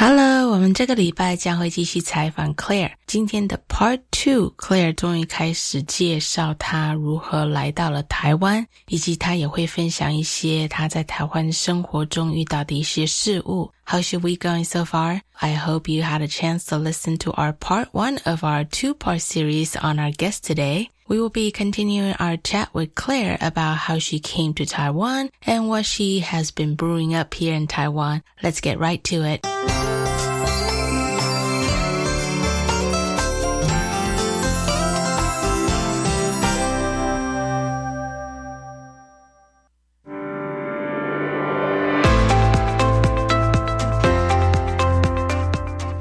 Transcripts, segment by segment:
Hello，我们这个礼拜将会继续采访 Claire。今天的 Part Two，Claire 终于开始介绍她如何来到了台湾，以及她也会分享一些她在台湾生活中遇到的一些事物。How should we going so far? I hope you had a chance to listen to our Part One of our two-part series on our guest today. We will be continuing our chat with Claire about how she came to Taiwan and what she has been brewing up here in Taiwan. Let's get right to it.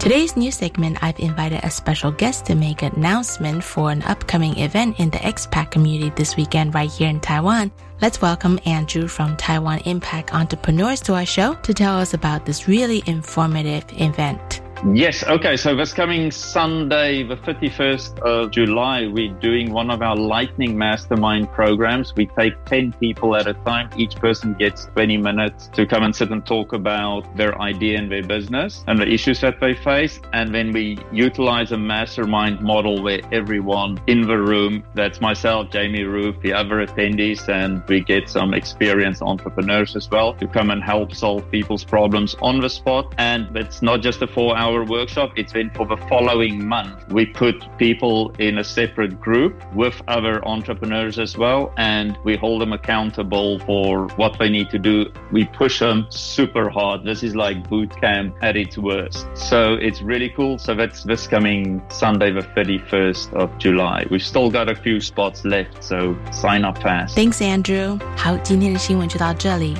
Today's new segment, I've invited a special guest to make an announcement for an upcoming event in the expat community this weekend right here in Taiwan. Let's welcome Andrew from Taiwan Impact Entrepreneurs to our show to tell us about this really informative event. Yes, okay. So this coming Sunday, the 31st of July, we're doing one of our Lightning Mastermind programs. We take 10 people at a time. Each person gets 20 minutes to come and sit and talk about their idea and their business and the issues that they face. And then we utilize a mastermind model where everyone in the room, that's myself, Jamie Roof, the other attendees, and we get some experienced entrepreneurs as well to come and help solve people's problems on the spot. And it's not just a four hour our workshop. It's been for the following month. We put people in a separate group with other entrepreneurs as well, and we hold them accountable for what they need to do. We push them super hard. This is like boot camp at its worst. So it's really cool. So that's this coming Sunday, the 31st of July. We've still got a few spots left, so sign up fast. Thanks, Andrew. 好，今天的新闻就到这里。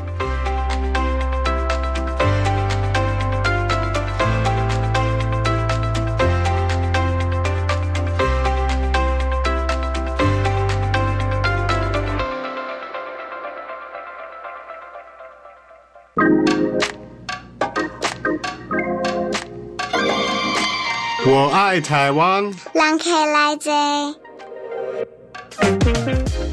我爱台湾。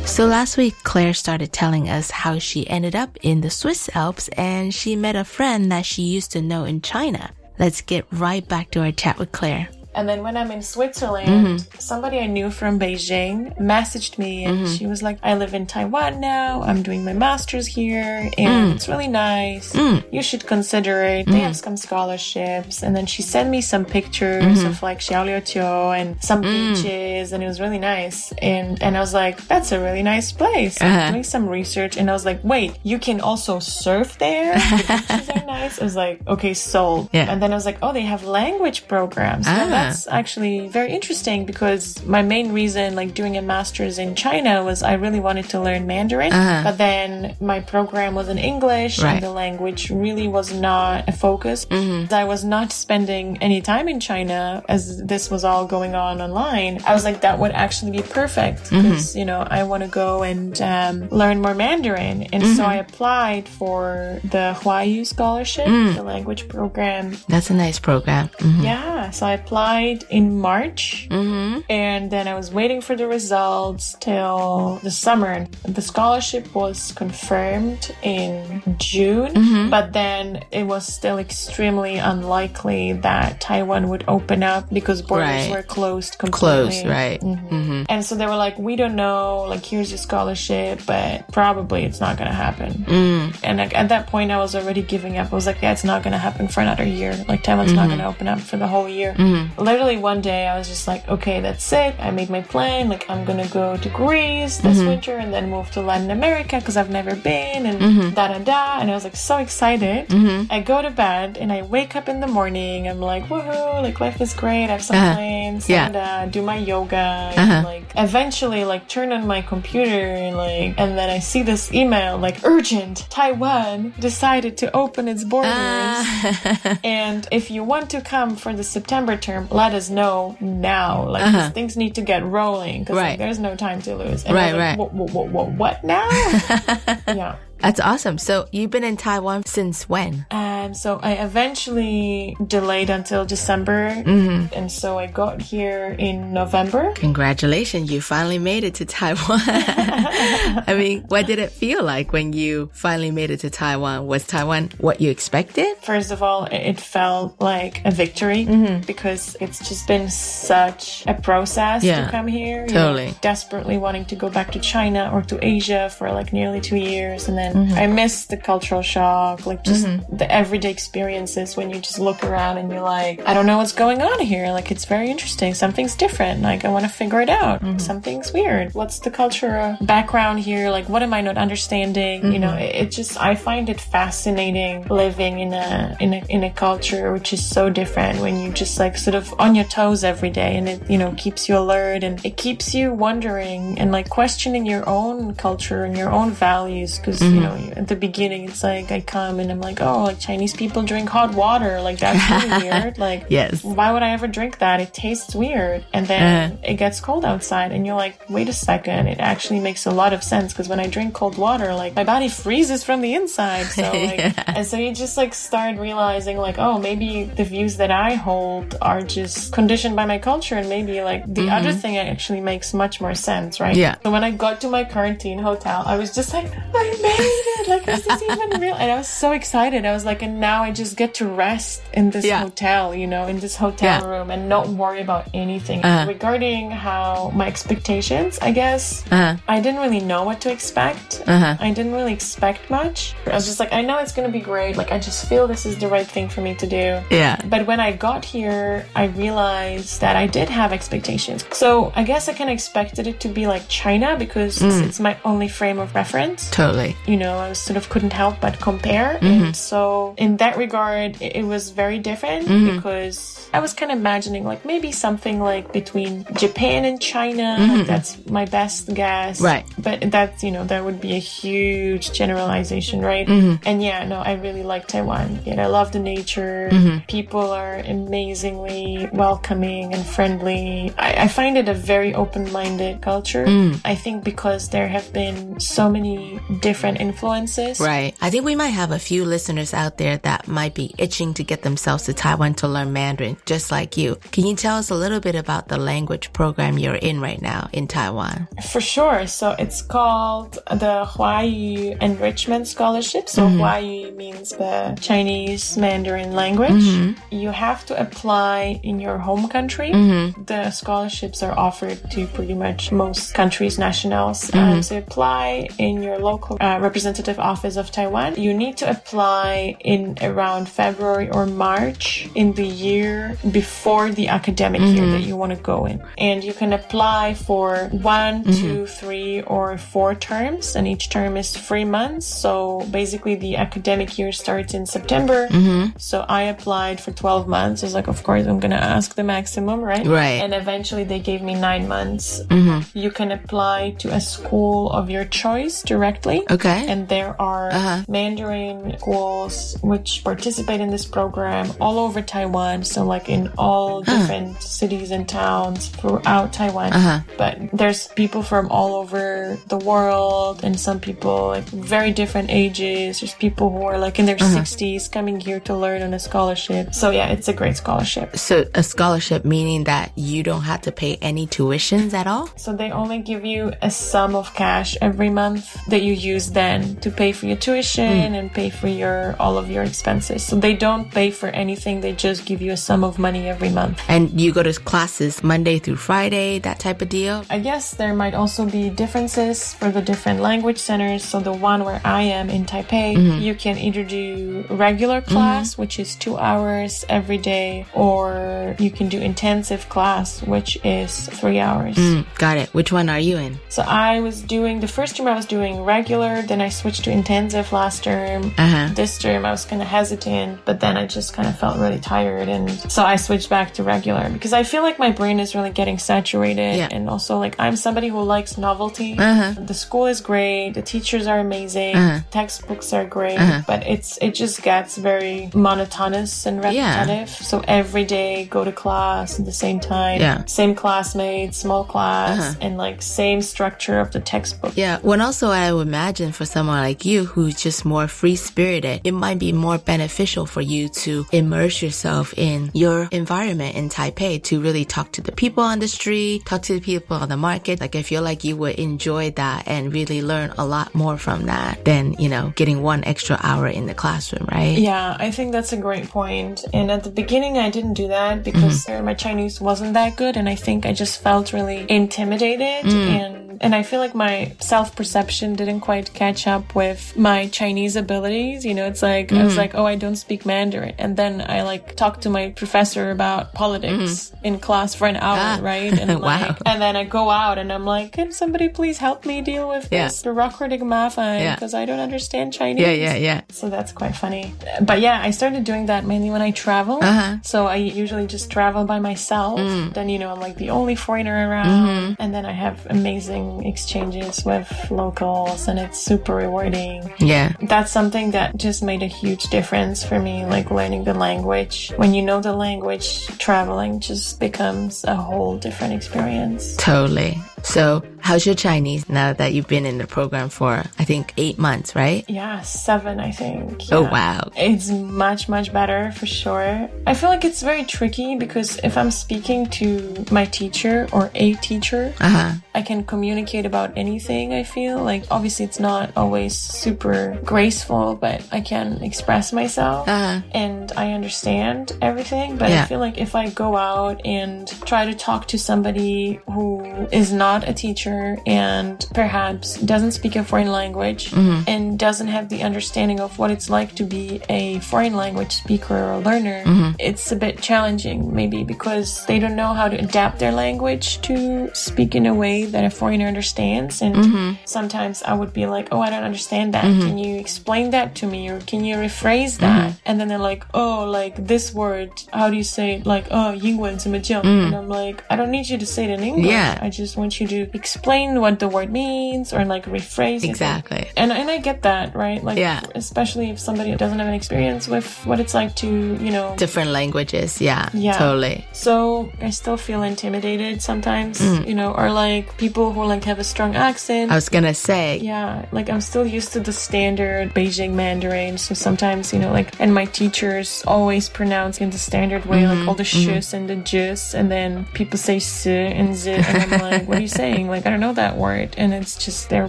So last week, Claire started telling us how she ended up in the Swiss Alps and she met a friend that she used to know in China. Let's get right back to our chat with Claire. And then when I'm in Switzerland, mm-hmm. somebody I knew from Beijing messaged me and mm-hmm. she was like, I live in Taiwan now. I'm doing my master's here and mm. it's really nice. Mm. You should consider it. They mm. have some scholarships. And then she sent me some pictures mm-hmm. of like Xiaoliuqiu and some beaches and it was really nice. And, and I was like, that's a really nice place. I was uh-huh. doing some research and I was like, wait, you can also surf there? The beaches are nice. I was like, okay, sold. Yeah. And then I was like, oh, they have language programs. Ah. That's actually very interesting because my main reason like doing a master's in China was I really wanted to learn Mandarin. Uh-huh. But then my program was in English Right. and the language really was not a focus. Mm-hmm. I was not spending any time in China as this was all going on online. I was like, that would actually be perfect mm-hmm. because, you know, I want to go and um, learn more Mandarin. And so mm-hmm. I applied for the Huayu scholarship, mm. the language program That's a nice program. Mhm. yeah, so I applied in March, mm-hmm. and then I was waiting for the results till the summer. The scholarship was confirmed in June, mm-hmm. but then it was still extremely unlikely that Taiwan would open up because borders Right. were closed completely. Close, right? Mhm. And so they were like, "We don't know. Like, here's your scholarship, but probably it's not going to happen." Mm. And like, at that point, I was already giving up. I was like, "Yeah, it's not going to happen for another year. Like, Taiwan's not going to open up for the whole year." Literally one day I was just like, okay, that's it. I made my plan. Like I'm gonna go to Greece this Mm-hmm. winter and then move to Latin America because I've never been and Mm-hmm. da da da. And I was like so excited. I go to bed and I wake up in the morning. I'm like, woohoo! Like life is great. I have some Uh-huh. plans. Yeah. And uh, do my yoga. Uh-huh. And, like eventually, like turn on my computer and like, and then I see this email like urgent. Taiwan decided to open its borders. Ah. And if you want to come for the September term, let us know now. Like 'cause things need to get rolling because Uh-huh. Right. there's no time to lose. And Right, like, right. What, what, what, what now? yeah. That's awesome. So you've been in Taiwan since when? And so I eventually delayed until December. Mm-hmm. And so I got here in November. Congratulations, you finally made it to Taiwan. I mean, what did it feel like when you finally made it to Taiwan? Was Taiwan what you expected? First of all, it- felt like a victory because it's just been such a process Mm-hmm. Yeah, to come here. totally. desperately wanting to go back to China or to Asia for like nearly two years. And then Mm-hmm. I miss the cultural shock, like just the everyday experiences when you just look around and you're like, I don't know what's going on here. Like, it's very interesting. Something's different. Like, I want to figure it out. Mm-hmm. Something's weird. What's the cultural background here? Like, what am I not understanding? You know, Mm-hmm. it, it just, I find it fascinating living in a, in a, in a culture which is so different when you just like sort of on your toes every day and it, you know, keeps you alert and it keeps you wondering and like questioning your own culture and your own values. because you know, at the beginning, it's like I come and I'm like, oh, like Chinese people drink hot water. Like, that's really weird. Like, Yes. why would I ever drink that? It tastes weird. And then uh-huh. it gets cold outside, and you're like, wait a second, it actually makes a lot of sense because when I drink cold water, like my body freezes from the inside. So, like, and so you just like start realizing, like, oh, maybe the views that I hold are just conditioned by my culture, and maybe like the other mm-hmm. thing actually makes much more sense, right? Yeah. So when I got to my quarantine hotel, I was just like, I made it! Like, is this even real? And I was so excited. I was like, and now I just get to rest in this Yeah. hotel, you know, in this hotel Yeah. room and not worry about anything. Uh-huh. Regarding how my expectations, I guess, Uh-huh. I didn't really know what to expect. Uh-huh. I didn't really expect much. I was just like, I know it's going to be great. Like, I just feel this is the right thing for me to do. Yeah. But when I got here, I realized that I did have expectations. So I guess I kind of expected it to be like China because it's, Mm. it's my only frame of reference Totally. you know, I sort of couldn't help but compare. Mm-hmm. And so, in that regard, it, was very different Mm-hmm. because I was kind of imagining like maybe something like between Japan and China. That's my best guess. Mm-hmm. Right. But that's, you know, that would be a huge generalization, right? Mm-hmm. And yeah, no, I really like Taiwan. Yeah, I love the nature. Mm-hmm. People are amazingly welcoming and friendly. I, I find it a very open minded culture. Mm. I think because there have been so many different influences. Right. I think we might have a few listeners out there that might be itching to get themselves to Taiwan to learn Mandarin, just like you. Can you tell us a little bit about the language program you're in right now in Taiwan? For sure. So it's called the Huayu Enrichment Scholarship. So Mm-hmm. Huayu means the Chinese Mandarin language. Mm-hmm. You have to apply in your home country. Mm-hmm. The scholarships are offered to pretty much most countries' nationals. Mm-hmm. Um, so apply in your local uh, representative office of Taiwan. You need to apply in around February or March in the year before the academic year mm-hmm. that you want to go in. And you can apply for one, mm-hmm. two, three, or four terms, and each term is three months. So basically, the academic year starts in September. Mm-hmm. So I applied for 12 months. I was like, of course, I'm going to ask the maximum, right? Right. And eventually, they gave me nine months. Mm-hmm. You can apply to a school of your choice directly. Okay. And there are Uh-huh. Mandarin schools which participate in this program all over Taiwan. So, like in all different cities and towns throughout Taiwan. Uh-huh. But there's people from all over the world, and some people like very different ages. There's people who are like in their Uh-huh. 60s coming here to learn on a scholarship. So, yeah, it's a great scholarship. So a scholarship meaning that you don't have to pay any tuitions at all? So they only give you a sum of cash every month that you use then then to pay for your tuition Mm. and pay for your all of your expenses. So they don't pay for anything. They just give you a sum of money every month. And you go to classes Monday through Friday, that type of deal? I guess there might also be differences for the different language centers. So the one where I am in Taipei, Mm-hmm. you can either do regular class, which is two hours every day, or you can do intensive class, which is three hours. Mm, got it. Which one are you in? So I was doing the first term I was doing regular, then I switched to intensive last term. Uh-huh. This term I was kind of hesitant, but then I just kind of felt really tired and so I switched back to regular because I feel like my brain is really getting saturated Yeah. and also like I'm somebody who likes novelty. Uh-huh. The school is great, the teachers are amazing, Uh-huh. textbooks are great, Uh-huh. but it's it just gets very monotonous and Yeah. repetitive. So every day go to class at the same time, Yeah. same classmates, small class, Uh-huh. and like same structure of the textbook. Yeah, when also I would imagine for someone like you who's just more free spirited, it might be more beneficial for you to immerse yourself in your environment in Taipei to really talk to the people on the street, talk to the people on the market. Like I feel like you would enjoy that and really learn a lot more from that than, you know, getting one extra hour in the classroom, right? Yeah, I think that's a great point. And at the beginning, I didn't do that because uh, my Chinese wasn't that good, and I think I just felt really intimidated and. And I feel like my self perception didn't quite catch up with my Chinese abilities. You know, it's like, I was like, oh, I don't speak Mandarin. And then I like talked to my professor about politics in class for an hour, Ah. right? And Wow. like, and then I go out and I'm like, can somebody please help me deal with Yeah. this bureaucratic mafia Yeah. because I don't understand Chinese. Yeah, yeah, yeah. So that's quite funny. But yeah, I started doing that mainly when I travel. Uh-huh. So I usually just travel by myself. Mm. Then, you know, I'm like the only foreigner around. Mm-hmm. And then I have amazing exchanges with locals and it's super rewarding. Yeah. That's something that just made a huge difference for me, like learning the language. When you know the language, traveling just becomes a whole different experience. Totally. So how's your Chinese now that you've been in the program for, I think, eight months, right? Yeah, seven, I think. Oh, wow. It's much, much better for sure. I feel like it's very tricky because if I'm speaking to my teacher or a teacher, Uh-huh. I can communicate about anything, I feel. Like, obviously, it's not always super graceful, but I can express myself Uh-huh. and I understand everything. But Yeah. I feel like if I go out and try to talk to somebody who is not a teacher and perhaps doesn't speak a foreign language Mm-hmm. and doesn't have the understanding of what it's like to be a foreign language speaker or learner, Mm-hmm. it's a bit challenging maybe because they don't know how to adapt their language to speak in a way that a foreigner understands. And Mm-hmm. sometimes I would be like, oh, I don't understand that. Can you explain that to me or can you rephrase that? Mm-hmm. And then they're like, oh, like this word, how do you say it? Like, oh, 英文怎么讲? And I'm like, I don't need you to say it in English. Mm. Yeah. I just want you to explain what the word means or like rephrase it. Exactly. And, and I get that, right? Like, Yeah. especially if somebody doesn't have an experience with what it's like to, you know, Different languages. Yeah. Yeah. Totally. so I still feel intimidated sometimes, Mm. you know, or like people who like have a strong accent. I was gonna say, Yeah, like I'm still used to the standard Beijing Mandarin. So sometimes, you know, like, and my teachers always pronounce in the standard way, like all the shus and the jus, and then people say s and z, and I'm like, what are you saying? Like, I don't know that word. And it's just they're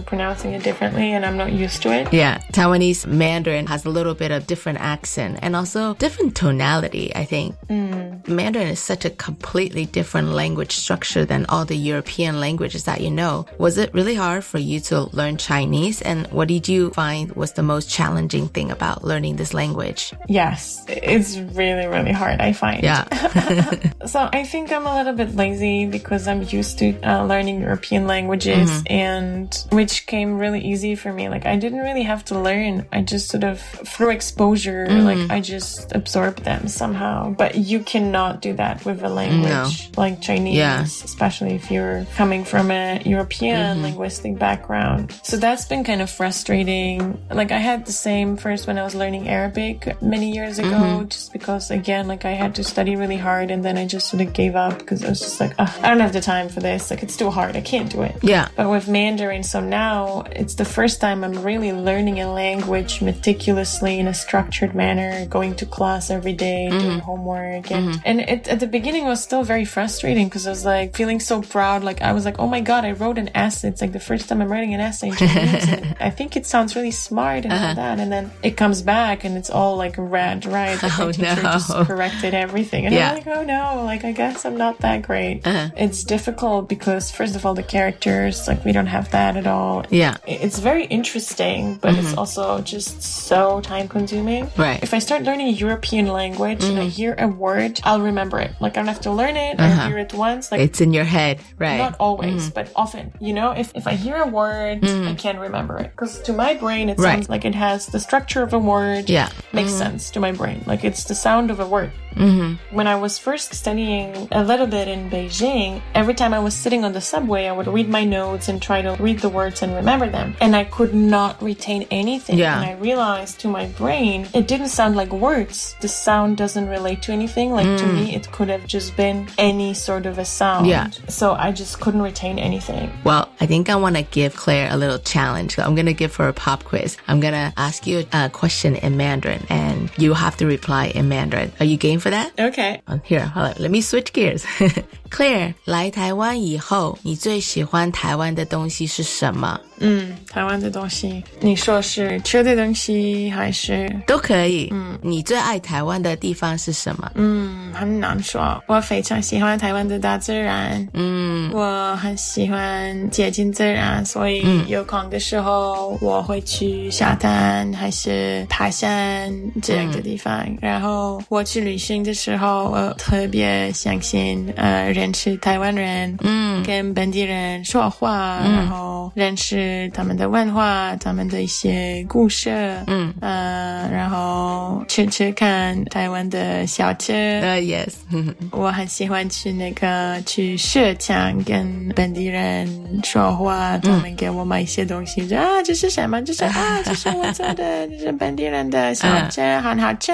pronouncing it differently, and I'm not used to it. Yeah, Taiwanese Mandarin has a little bit of different accent and also different tonality, I think. Mandarin is such a completely different language structure than all the European languages that you know. Was it really hard for you to learn Chinese? And what did you find was the most challenging thing about learning this language? Yes, it's really, really hard, I find. Yeah. So I think I'm a little bit lazy because I'm used to uh, learning European languages mm-hmm. and which came really easy for me. Like I didn't really have to learn. I just sort of through exposure, mm-hmm. like I just absorbed them somehow. But you cannot do that with a language like Chinese, Yeah. especially if you're coming from a European mm-hmm. linguistic background. So that's been kind of frustrating. Like I had the same first when I was learning Arabic many years ago, just because again, like I had to study really hard and then I just sort of gave up because I was just like, "Ugh, I don't have the time for this. Like it's too hard. I can't do do it. Yeah. But with Mandarin, so now it's the first time I'm really learning a language meticulously in a structured manner, going to class every day, mm-hmm. doing homework. And, mm-hmm. and it, at the beginning it was still very frustrating because I was like feeling so proud. Like I was like, oh my God, I wrote an essay. It's like the first time I'm writing an essay in Chinese. I think it sounds really smart and uh-huh. all that. And then it comes back and it's all like red, right? The oh, teacher no. just corrected everything. And yeah. I'm like, oh no, like I guess I'm not that great. Uh-huh. It's difficult because first of all, the characters, like we don't have that at all. Yeah. It's very interesting, but mm-hmm. it's also just so time consuming. Right. If I start learning a European language mm-hmm. and I mm-hmm. hear a word, I'll remember it. Like I don't have to learn it. Uh-huh. I hear it once. Like it's in your head, right? Not always, mm-hmm. but often. You know, if, if I hear a word, mm-hmm. I can't remember it. Because to my brain, it right. sounds like it has the structure of a word. Yeah. Makes mm-hmm. sense to my brain. Like it's the sound of a word. Mm-hmm. When I was first studying a little bit in Beijing, every time I was sitting on the subway, I would read my notes and try to read the words and remember them. And I could not retain anything. Yeah. And I realized to my brain, it didn't sound like words. The sound doesn't relate to anything. Like mm. to me, it could have just been any sort of a sound. Yeah. So I just couldn't retain anything. Well, I think I want to give Claire a little challenge. I'm going to give her a pop quiz. I'm going to ask you a question in Mandarin and you have to reply in Mandarin. Are you game for that? Okay. Here, let me switch gears. Claire，来台湾以后，你最喜欢台湾的东西是什么？嗯，台湾的东西，你说是吃的东西还是都可以？嗯，你最爱台湾的地方是什么？嗯，很难说。我非常喜欢台湾的大自然。嗯，我很喜欢接近自然，所以有空的时候我会去沙滩还是爬山这样的地方。然后我去旅行的时候，我特别相信呃。认识台湾人，嗯，跟本地人说话，嗯、然后认识他们的文化，他们的一些故事，嗯，呃，然后吃吃看台湾的小吃，呃，yes，我很喜欢去那个去市场跟本地人说话，他们给我买一些东西，说啊，这是什么？这是啊，这是我做的，这是本地人的小吃，很好吃，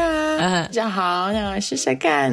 比较好，那试试看，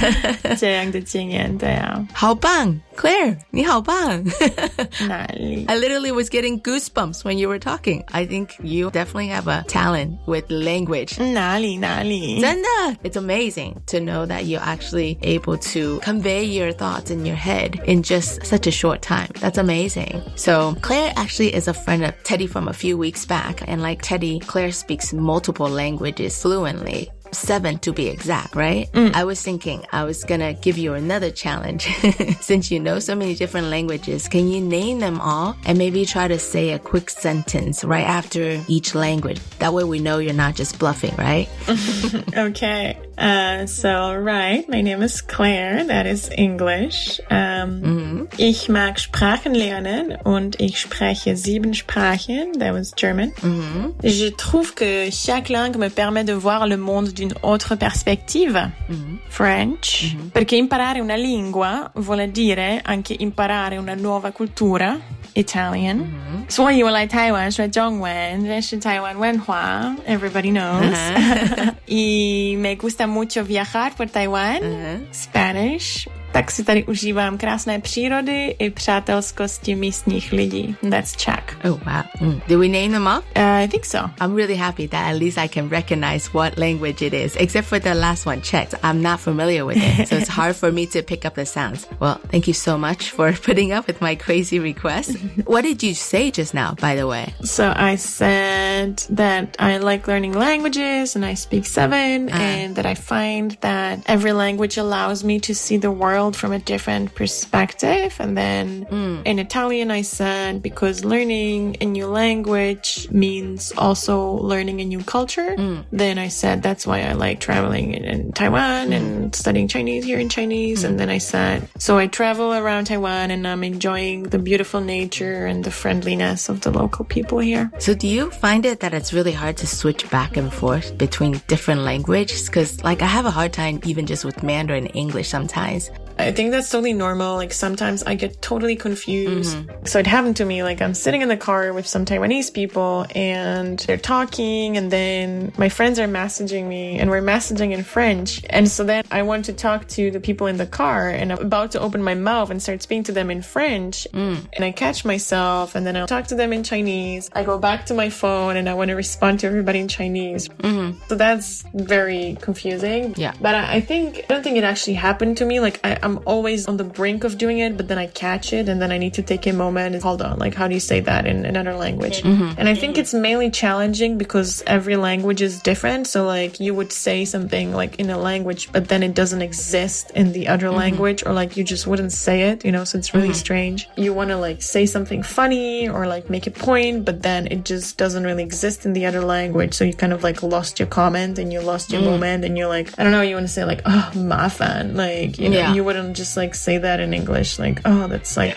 这样的经验，对啊。好棒，Claire，你好棒。哪里? I literally was getting goosebumps when you were talking. I think you definitely have a talent with language. 哪里哪里？真的，It's amazing to know that you're actually able to convey your thoughts in your head in just such a short time. That's amazing. So Claire actually is a friend of Teddy from a few weeks back, and like Teddy, Claire speaks multiple languages fluently seven to be exact, right? Mm. I was thinking I was gonna give you another challenge. Since you know so many different languages, can you name them all and maybe try to say a quick sentence right after each language? That way we know you're not just bluffing, right? okay. Uh, so, right, my name is Claire, that is English. Um, mm-hmm. Ich mag Sprachen lernen und ich spreche sieben Sprachen, that was German. Mm-hmm. Je trouve que chaque langue me permet de voir le monde d'une autre perspective. Mm-hmm. French. Mm-hmm. Perché imparare una lingua vuol dire anche imparare una nuova cultura. Italian. Mm-hmm. So you were like Taiwan, so Zhongwen, Taiwan Wenhua, everybody knows. Uh-huh. y me gusta mucho viajar por Taiwán. Spanish, tak si tady užívám krásné přírody i přátelskosti místních lidí. That's Czech. Oh, wow. Mm. Did we name them all? Uh, I think so. I'm really happy that at least I can recognize what language it is, except for the last one, Czech. I'm not familiar with it, so it's hard for me to pick up the sounds. Well, thank you so much for putting up with my crazy request. what did you say just now, by the way? So I said that I like learning languages and I speak seven, uh. and that I find that every language allows me to see the world world from a different perspective. And then mm. in Italian, I said because learning a new language means also learning a new culture. Mm. Then I said that's why I like traveling in, in Taiwan mm. and studying Chinese here in Chinese. And mm. then I said, so I travel around Taiwan and I'm enjoying the beautiful nature and the friendliness of the local people here. So do you find it that it's really hard to switch back and forth between different languages? Because like I have a hard time even just with Mandarin English sometimes I think that's totally normal. Like sometimes I get totally confused. Mm-hmm. So it happened to me. Like I'm sitting in the car with some Taiwanese people and they're talking and then my friends are messaging me and we're messaging in French. And so then I want to talk to the people in the car and I'm about to open my mouth and start speaking to them in French. Mm. And I catch myself and then I'll talk to them in Chinese. I go back to my phone and I want to respond to everybody in Chinese. Mm-hmm. So that's very confusing. Yeah. But I, I, think, I don't think it actually happened to me. Like I, I'm always on the brink of doing it, but then I catch it and then I need to take a moment and hold on, like how do you say that in another language? Mm-hmm. And I think it's mainly challenging because every language is different. So like you would say something like in a language, but then it doesn't exist in the other mm-hmm. language or like you just wouldn't say it, you know, so it's really mm-hmm. strange. You want to like say something funny or like make a point, but then it just doesn't really exist in the other language. So you kind of like lost your comment and you lost your mm. moment and you're like, I don't know, you want to say like, oh, my fan. Like, you know, yeah. you wouldn't just like say that in English. Like, oh, that's like,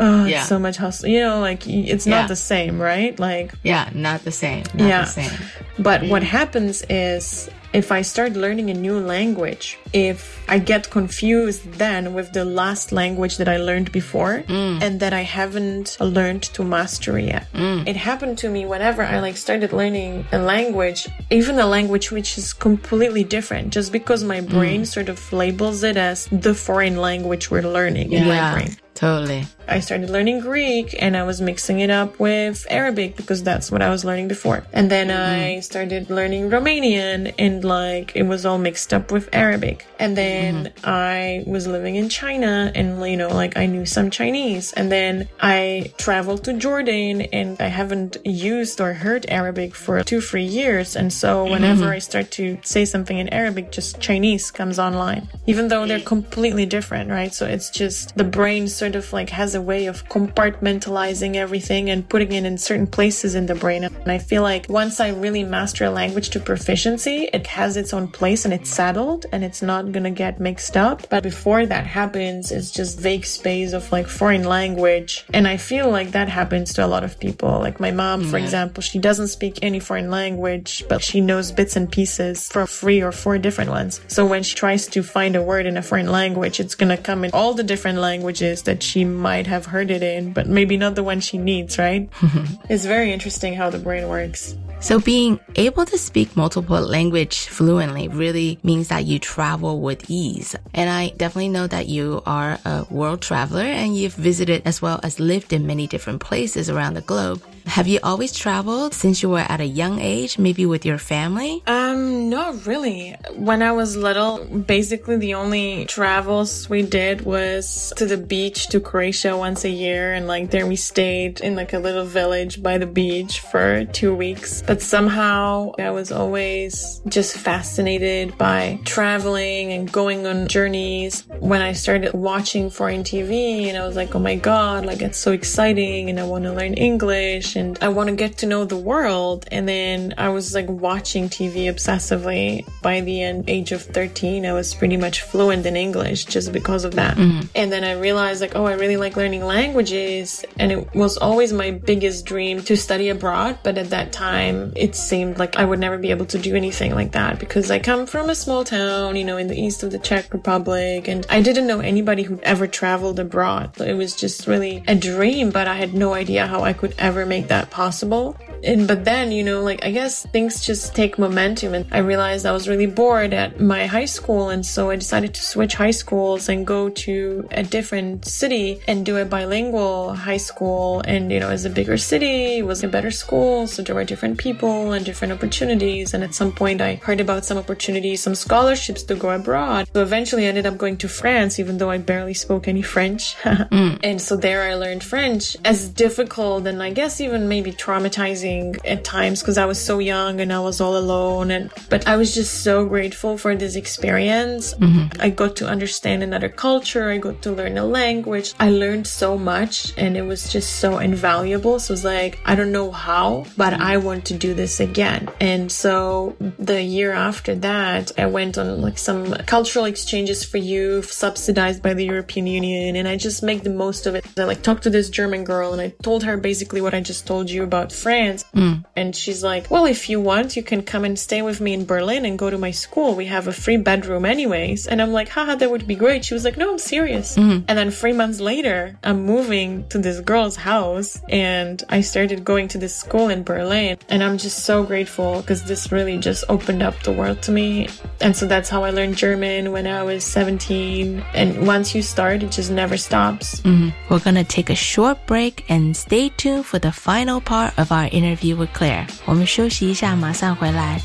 oh, yeah. so much hustle. You know, like it's not yeah. the same, right? Like, yeah, not the same. Not yeah. the same. But what mm. happens is if I start learning a new language, if I get confused then with the last language that I learned before mm. and that I haven't learned to master yet. Mm. It happened to me whenever I like started learning a language, even a language which is completely different, just because my brain mm. sort of labels it as the foreign language we're learning yeah. in my brain. Totally. I started learning Greek and I was mixing it up with Arabic because that's what I was learning before. And then mm-hmm. I started learning Romanian and like it was all mixed up with Arabic. And then mm-hmm. I was living in China and you know, like I knew some Chinese. And then I traveled to Jordan and I haven't used or heard Arabic for two, three years. And so whenever mm-hmm. I start to say something in Arabic, just Chinese comes online, even though they're completely different, right? So it's just the brain sort sort of like has a way of compartmentalizing everything and putting it in certain places in the brain. And I feel like once I really master a language to proficiency, it has its own place and it's settled and it's not gonna get mixed up. But before that happens, it's just vague space of like foreign language. And I feel like that happens to a lot of people. Like my mom, for yeah. example, she doesn't speak any foreign language, but she knows bits and pieces for three or four different ones. So when she tries to find a word in a foreign language, it's gonna come in all the different languages that she might have heard it in, but maybe not the one she needs, right? it's very interesting how the brain works. So being able to speak multiple language fluently really means that you travel with ease. And I definitely know that you are a world traveler and you've visited as well as lived in many different places around the globe. Have you always traveled since you were at a young age, maybe with your family? Um, not really. When I was little, basically the only travels we did was to the beach to Croatia once a year. And like there we stayed in like a little village by the beach for two weeks. But somehow I was always just fascinated by traveling and going on journeys. When I started watching foreign TV and I was like, oh my God, like it's so exciting and I want to learn English and I want to get to know the world. And then I was like watching TV obsessively. By the end, age of 13, I was pretty much fluent in English just because of that. Mm-hmm. And then I realized like, oh, I really like learning languages. And it was always my biggest dream to study abroad. But at that time, it seemed like I would never be able to do anything like that because I come from a small town, you know, in the east of the Czech Republic. And I didn't know anybody who'd ever traveled abroad. It was just really a dream, but I had no idea how I could ever make that possible. And but then, you know, like I guess things just take momentum and I realized I was really bored at my high school and so I decided to switch high schools and go to a different city and do a bilingual high school and you know, as a bigger city, it was a better school, so there were different people and different opportunities and at some point I heard about some opportunities, some scholarships to go abroad. So eventually I ended up going to France even though I barely spoke any French. mm. And so there I learned French as difficult and I guess even maybe traumatizing at times because I was so young and I was all alone. And but I was just so grateful for this experience. Mm-hmm. I got to understand another culture. I got to learn a language. I learned so much, and it was just so invaluable. So it's like I don't know how, but I want to do this again. And so the year after that, I went on like some cultural exchanges for youth subsidized by the European Union, and I just make the most of it. I like talked to this German girl, and I told her basically what I just told you about France. Kids. Mm. And she's like, well, if you want, you can come and stay with me in Berlin and go to my school. We have a free bedroom anyways. And I'm like, haha, that would be great. She was like, no, I'm serious. Mm. And then three months later, I'm moving to this girl's house and I started going to this school in Berlin. And I'm just so grateful because this really just opened up the world to me. And so that's how I learned German when I was 17. And once you start, it just never stops. Mm-hmm. We're going to take a short break and stay tuned for the final part of our interview with Claire. 我们休息一下，马上回来。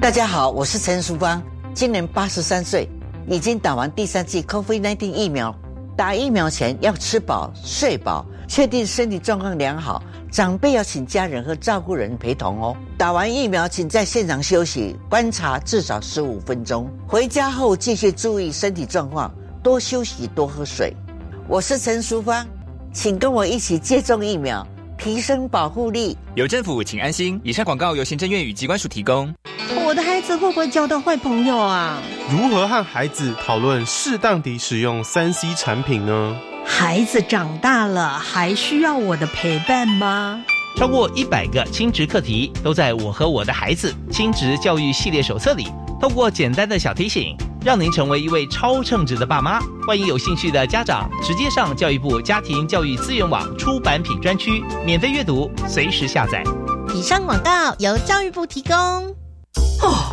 大家好，我是陈淑芳，今年八十三岁，已经打完第三剂 COVID-19 疫苗。打疫苗前要吃饱、睡饱，确定身体状况良好。长辈要请家人和照顾人陪同哦。打完疫苗，请在现场休息观察至少十五分钟。回家后继续注意身体状况，多休息，多喝水。我是陈淑芳，请跟我一起接种疫苗，提升保护力。有政府，请安心。以上广告由行政院与机关署提供。我的孩子会不会交到坏朋友啊？如何和孩子讨论适当地使用三 C 产品呢？孩子长大了，还需要我的陪伴吗？超过一百个亲职课题都在我和我的孩子亲职教育系列手册里。透过简单的小提醒，让您成为一位超称职的爸妈。欢迎有兴趣的家长直接上教育部家庭教育资源网出版品专区免费阅读，随时下载。以上广告由教育部提供。哦，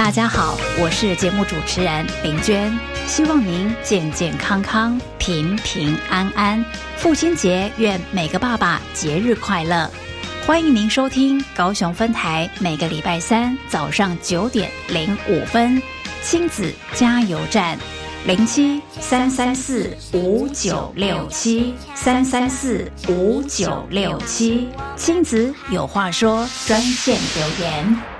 大家好，我是节目主持人林娟，希望您健健康康、平平安安。父亲节，愿每个爸爸节日快乐！欢迎您收听高雄分台每个礼拜三早上九点零五分亲子加油站，零七三三四五九六七三三四五九六七，亲子有话说专线留言。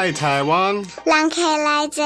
爱台湾。让开来者。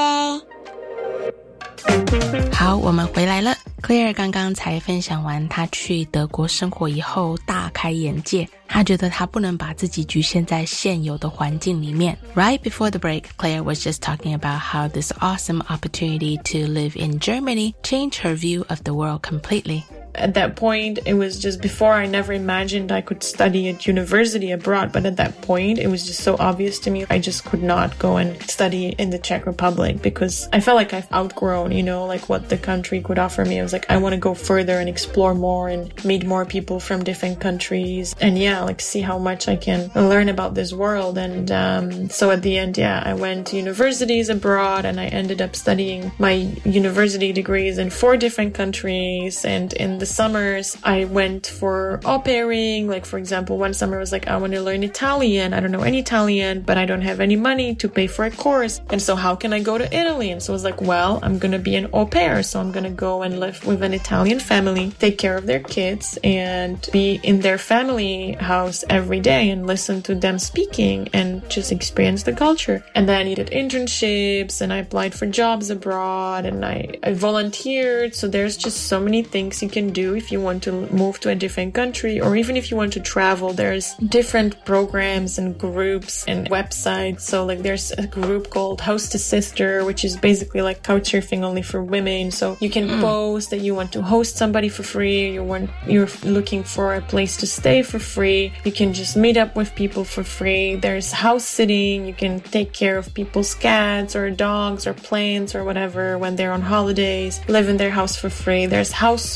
好，我们回来了。Claire 刚刚才分享完她去德国生活以后大开眼界，她觉得她不能把自己局限在现有的环境里面。Right before the break, Claire was just talking about how this awesome opportunity to live in Germany changed her view of the world completely. at that point, it was just before I never imagined I could study at university abroad. But at that point, it was just so obvious to me. I just could not go and study in the Czech Republic because I felt like I've outgrown, you know, like what the country could offer me. I was like, I want to go further and explore more and meet more people from different countries. And yeah, like see how much I can learn about this world. And um, so at the end, yeah, I went to universities abroad and I ended up studying my university degrees in four different countries and in the the summers, I went for au pairing. Like, for example, one summer I was like, I want to learn Italian. I don't know any Italian, but I don't have any money to pay for a course. And so how can I go to Italy? And so I was like, well, I'm going to be an au pair. So I'm going to go and live with an Italian family, take care of their kids and be in their family house every day and listen to them speaking and just experience the culture. And then I needed internships and I applied for jobs abroad and I, I volunteered. So there's just so many things you can do if you want to move to a different country or even if you want to travel. There's different programs and groups and websites. So like there's a group called Host a Sister, which is basically like couchsurfing only for women. So you can mm. post that you want to host somebody for free. You want, you're looking for a place to stay for free. You can just meet up with people for free. There's house sitting. You can take care of people's cats or dogs or plants or whatever when they're on holidays, live in their house for free. There's house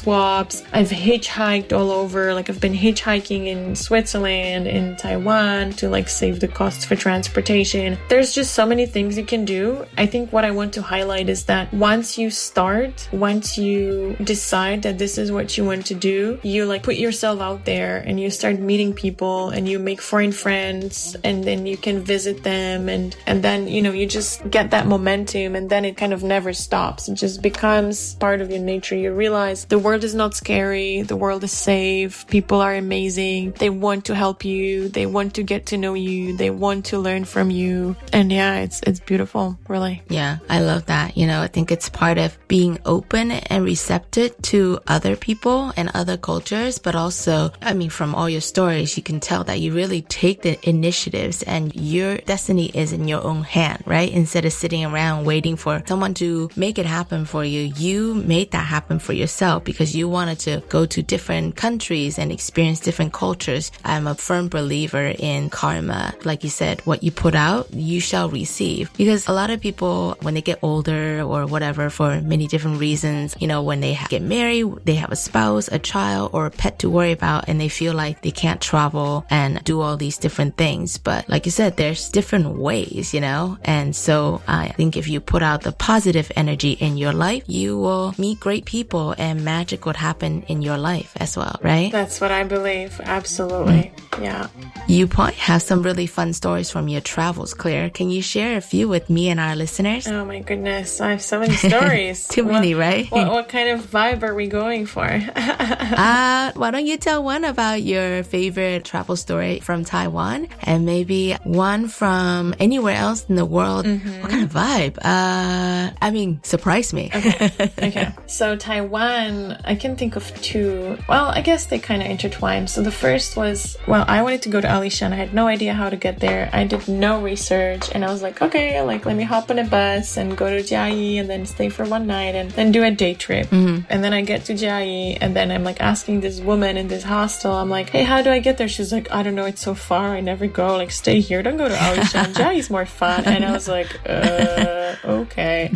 swaps. I've hitchhiked all over. Like I've been hitchhiking in Switzerland, in Taiwan to like save the costs for transportation. There's just so many things you can do. I think what I want to highlight is that once you start, once you decide that this is what you want to do, you like put yourself out there and you start meeting people and you make foreign friends and then you can visit them and and then you know you just get that momentum and then it kind of never stops. It just becomes part of your nature. You realize the world is not scary, the world is safe, people are amazing. They want to help you, they want to get to know you, they want to learn from you. And yeah, it's it's beautiful, really. Yeah, I love that. You know, I think it's part of being open and receptive to other people and other cultures, but also, I mean, from all your stories, you can tell that you really take the initiatives and your destiny is in your own hand, right? Instead of sitting around waiting for someone to make it happen for you, you made that happen for yourself because you wanted to go to different countries and experience different cultures. I'm a firm believer in karma. Like you said, what you put out, you shall receive. Because a lot of people, when they get older or whatever, for many different reasons, you know, when they get married, they have a spouse, a child, or a pet to worry about, and they feel like they can't travel and do all these different things. But like you said, there's different ways, you know? And so I think if you put out the positive energy in your life, you will meet great people and magic would happen in your life as well, right? That's what I believe. Absolutely. Mm. Yeah. You probably have some really fun stories from your travels, Claire. Can you share a few with me and our listeners? Oh my goodness. I have so many stories. Too many, right? What, what, kind of vibe are we going for? uh, why don't you tell one about your favorite travel story from Taiwan and maybe one from anywhere else in the world? Mm-hmm. What kind of vibe? Uh, I mean, surprise me. okay. okay. So Taiwan, I can think of two. Well, I guess they kind of intertwine. So the first was, well, I wanted to go to Alishan. I had no idea how to get there. I did no research and I was like, okay, like let me hop on a bus and go to Chiayi and then stay for one night and then do a day trip. Mm-hmm. And then I get to Chiayi and then I'm like asking this woman in this hostel, I'm like, hey, how do I get there? She's like, I don't know, it's so far. I never go. Like, stay here. Don't go to Alishan. Chiayi's more fun. And I was like, uh, okay.